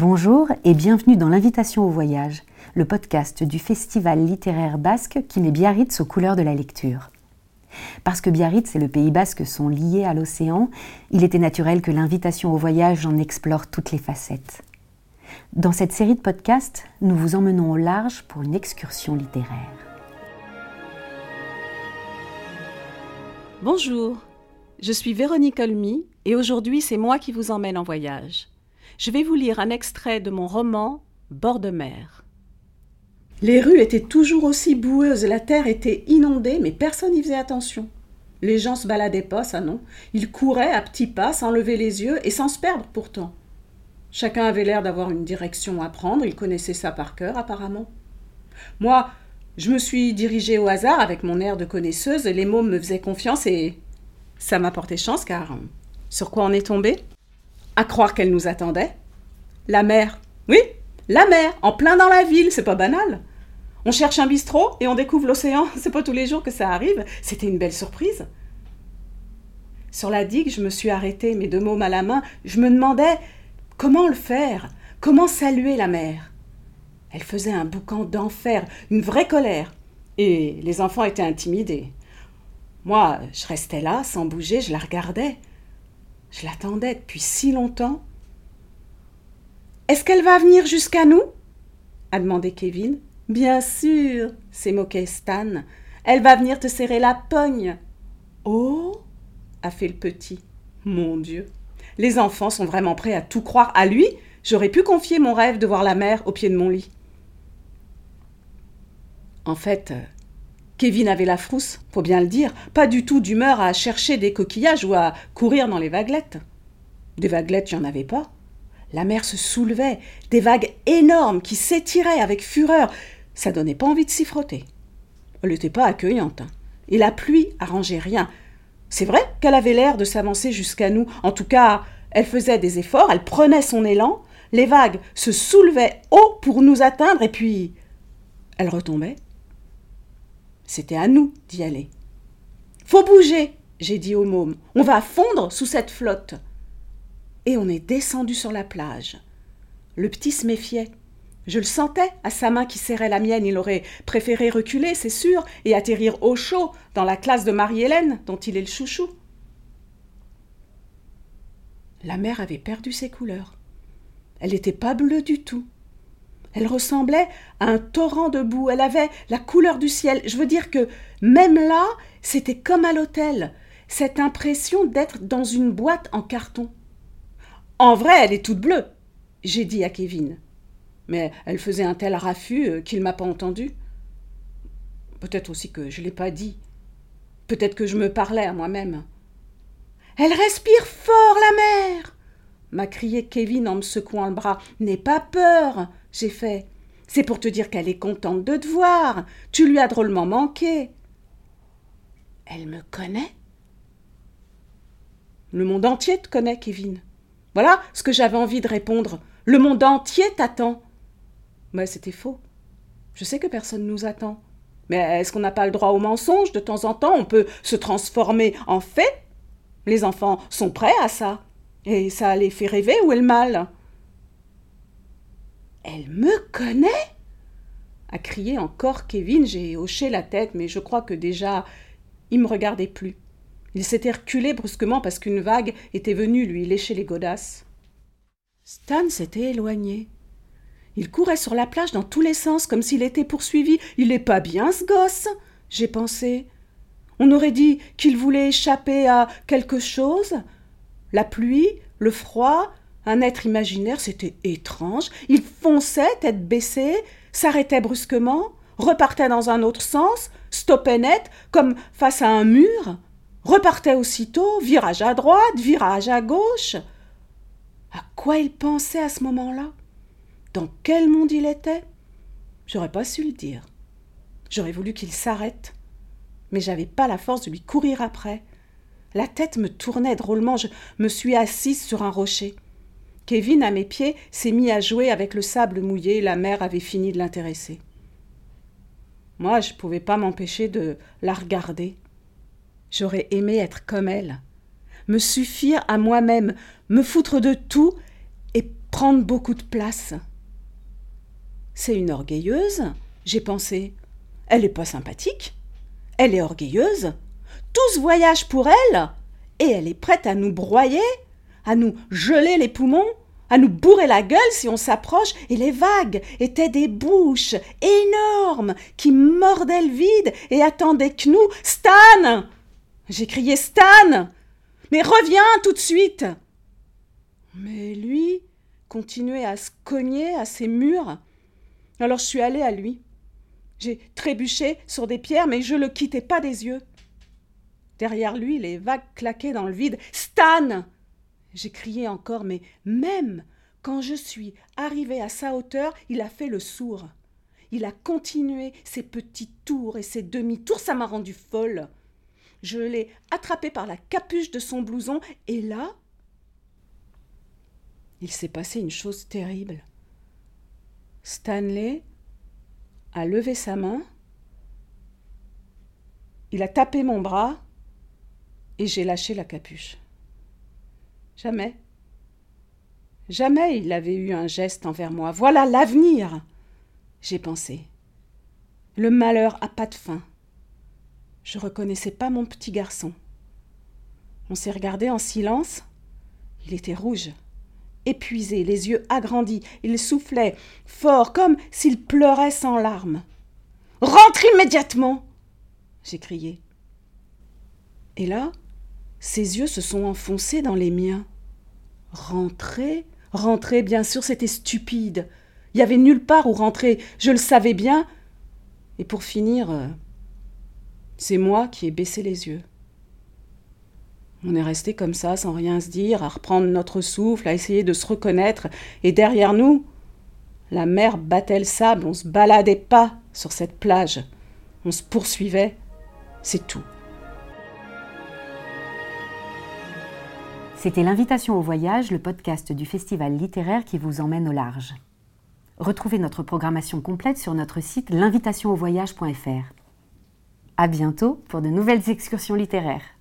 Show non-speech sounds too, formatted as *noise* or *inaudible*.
Bonjour et bienvenue dans l'invitation au voyage, le podcast du festival littéraire basque qui met Biarritz aux couleurs de la lecture. Parce que Biarritz et le Pays basque sont liés à l'océan, il était naturel que l'invitation au voyage en explore toutes les facettes. Dans cette série de podcasts, nous vous emmenons au large pour une excursion littéraire. Bonjour, je suis Véronique Olmy et aujourd'hui c'est moi qui vous emmène en voyage. Je vais vous lire un extrait de mon roman Bord de mer. Les rues étaient toujours aussi boueuses, la terre était inondée, mais personne n'y faisait attention. Les gens se baladaient pas, ça non. Ils couraient à petits pas, sans lever les yeux et sans se perdre pourtant. Chacun avait l'air d'avoir une direction à prendre, il connaissait ça par cœur apparemment. Moi, je me suis dirigée au hasard avec mon air de connaisseuse, les mots me faisaient confiance et ça m'a porté chance car sur quoi on est tombé À croire qu'elle nous attendait. La mer. Oui, la mer, en plein dans la ville, c'est pas banal. On cherche un bistrot et on découvre l'océan, *laughs* c'est pas tous les jours que ça arrive, c'était une belle surprise. Sur la digue, je me suis arrêtée, mes deux mômes à la main, je me demandais comment le faire, comment saluer la mer. Elle faisait un boucan d'enfer, une vraie colère, et les enfants étaient intimidés. Moi, je restais là, sans bouger, je la regardais. Je l'attendais depuis si longtemps. Est-ce qu'elle va venir jusqu'à nous? a demandé Kevin. Bien sûr, s'est moqué Stan. Elle va venir te serrer la pogne. Oh? a fait le petit. Mon Dieu. Les enfants sont vraiment prêts à tout croire. À lui, j'aurais pu confier mon rêve de voir la mer au pied de mon lit. En fait, Kevin avait la frousse, faut bien le dire, pas du tout d'humeur à chercher des coquillages ou à courir dans les vaguelettes. Des vaguelettes, il n'y en avait pas. La mer se soulevait, des vagues énormes qui s'étiraient avec fureur. Ça donnait pas envie de s'y frotter. Elle n'était pas accueillante. Hein. Et la pluie arrangeait rien. C'est vrai qu'elle avait l'air de s'avancer jusqu'à nous. En tout cas, elle faisait des efforts, elle prenait son élan. Les vagues se soulevaient haut pour nous atteindre et puis elle retombait. C'était à nous d'y aller. Faut bouger, j'ai dit au môme. On va fondre sous cette flotte. Et on est descendu sur la plage. Le petit se méfiait. Je le sentais à sa main qui serrait la mienne. Il aurait préféré reculer, c'est sûr, et atterrir au chaud dans la classe de Marie-Hélène, dont il est le chouchou. La mer avait perdu ses couleurs. Elle n'était pas bleue du tout. Elle ressemblait à un torrent de boue. Elle avait la couleur du ciel. Je veux dire que même là, c'était comme à l'hôtel. Cette impression d'être dans une boîte en carton. En vrai, elle est toute bleue, j'ai dit à Kevin. Mais elle faisait un tel raffut euh, qu'il m'a pas entendu. Peut-être aussi que je l'ai pas dit. Peut-être que je me parlais à moi-même. Elle respire fort, la mer m'a crié Kevin en me secouant le bras. N'aie pas peur, j'ai fait. C'est pour te dire qu'elle est contente de te voir. Tu lui as drôlement manqué. Elle me connaît Le monde entier te connaît, Kevin. Voilà ce que j'avais envie de répondre. Le monde entier t'attend. Mais c'était faux. Je sais que personne nous attend. Mais est-ce qu'on n'a pas le droit au mensonge de temps en temps? On peut se transformer en fait Les enfants sont prêts à ça. Et ça les fait rêver ou est le mal Elle me connaît a crié encore Kevin. J'ai hoché la tête, mais je crois que déjà il me regardait plus. Il s'était reculé brusquement parce qu'une vague était venue lui lécher les godasses. Stan s'était éloigné. Il courait sur la plage dans tous les sens comme s'il était poursuivi. Il n'est pas bien, ce gosse, j'ai pensé. On aurait dit qu'il voulait échapper à quelque chose. La pluie, le froid, un être imaginaire, c'était étrange. Il fonçait, tête baissée, s'arrêtait brusquement, repartait dans un autre sens, stoppait net, comme face à un mur, repartait aussitôt, virage à droite, virage à gauche. À quoi il pensait à ce moment-là? Dans quel monde il était? J'aurais pas su le dire. J'aurais voulu qu'il s'arrête, mais j'avais pas la force de lui courir après. La tête me tournait drôlement, je me suis assise sur un rocher. Kevin, à mes pieds, s'est mis à jouer avec le sable mouillé, la mer avait fini de l'intéresser. Moi, je ne pouvais pas m'empêcher de la regarder. J'aurais aimé être comme elle, me suffire à moi-même, me foutre de tout et prendre beaucoup de place. C'est une orgueilleuse, j'ai pensé. Elle n'est pas sympathique. Elle est orgueilleuse. Tout ce voyage pour elle. Et elle est prête à nous broyer, à nous geler les poumons, à nous bourrer la gueule si on s'approche, et les vagues étaient des bouches énormes qui mordaient le vide et attendaient que nous. Stan J'ai crié Stan Mais reviens tout de suite Mais lui continuait à se cogner à ses murs. Alors je suis allée à lui. J'ai trébuché sur des pierres, mais je le quittais pas des yeux. Derrière lui, les vagues claquaient dans le vide. Stan J'ai crié encore, mais même quand je suis arrivée à sa hauteur, il a fait le sourd. Il a continué ses petits tours et ses demi-tours, ça m'a rendu folle. Je l'ai attrapé par la capuche de son blouson, et là, il s'est passé une chose terrible. Stanley a levé sa main, il a tapé mon bras et j'ai lâché la capuche. Jamais, jamais il avait eu un geste envers moi. Voilà l'avenir, j'ai pensé. Le malheur a pas de fin. Je reconnaissais pas mon petit garçon. On s'est regardé en silence. Il était rouge épuisé, les yeux agrandis, il soufflait fort, comme s'il pleurait sans larmes. Rentre immédiatement j'ai crié. Et là, ses yeux se sont enfoncés dans les miens. Rentrer Rentrer, bien sûr, c'était stupide. Il n'y avait nulle part où rentrer, je le savais bien. Et pour finir, euh, c'est moi qui ai baissé les yeux. On est resté comme ça, sans rien se dire, à reprendre notre souffle, à essayer de se reconnaître, et derrière nous, la mer battait le sable, on se baladait pas sur cette plage, on se poursuivait, c'est tout. C'était l'invitation au voyage, le podcast du festival littéraire qui vous emmène au large. Retrouvez notre programmation complète sur notre site l'invitationauvoyage.fr. À bientôt pour de nouvelles excursions littéraires.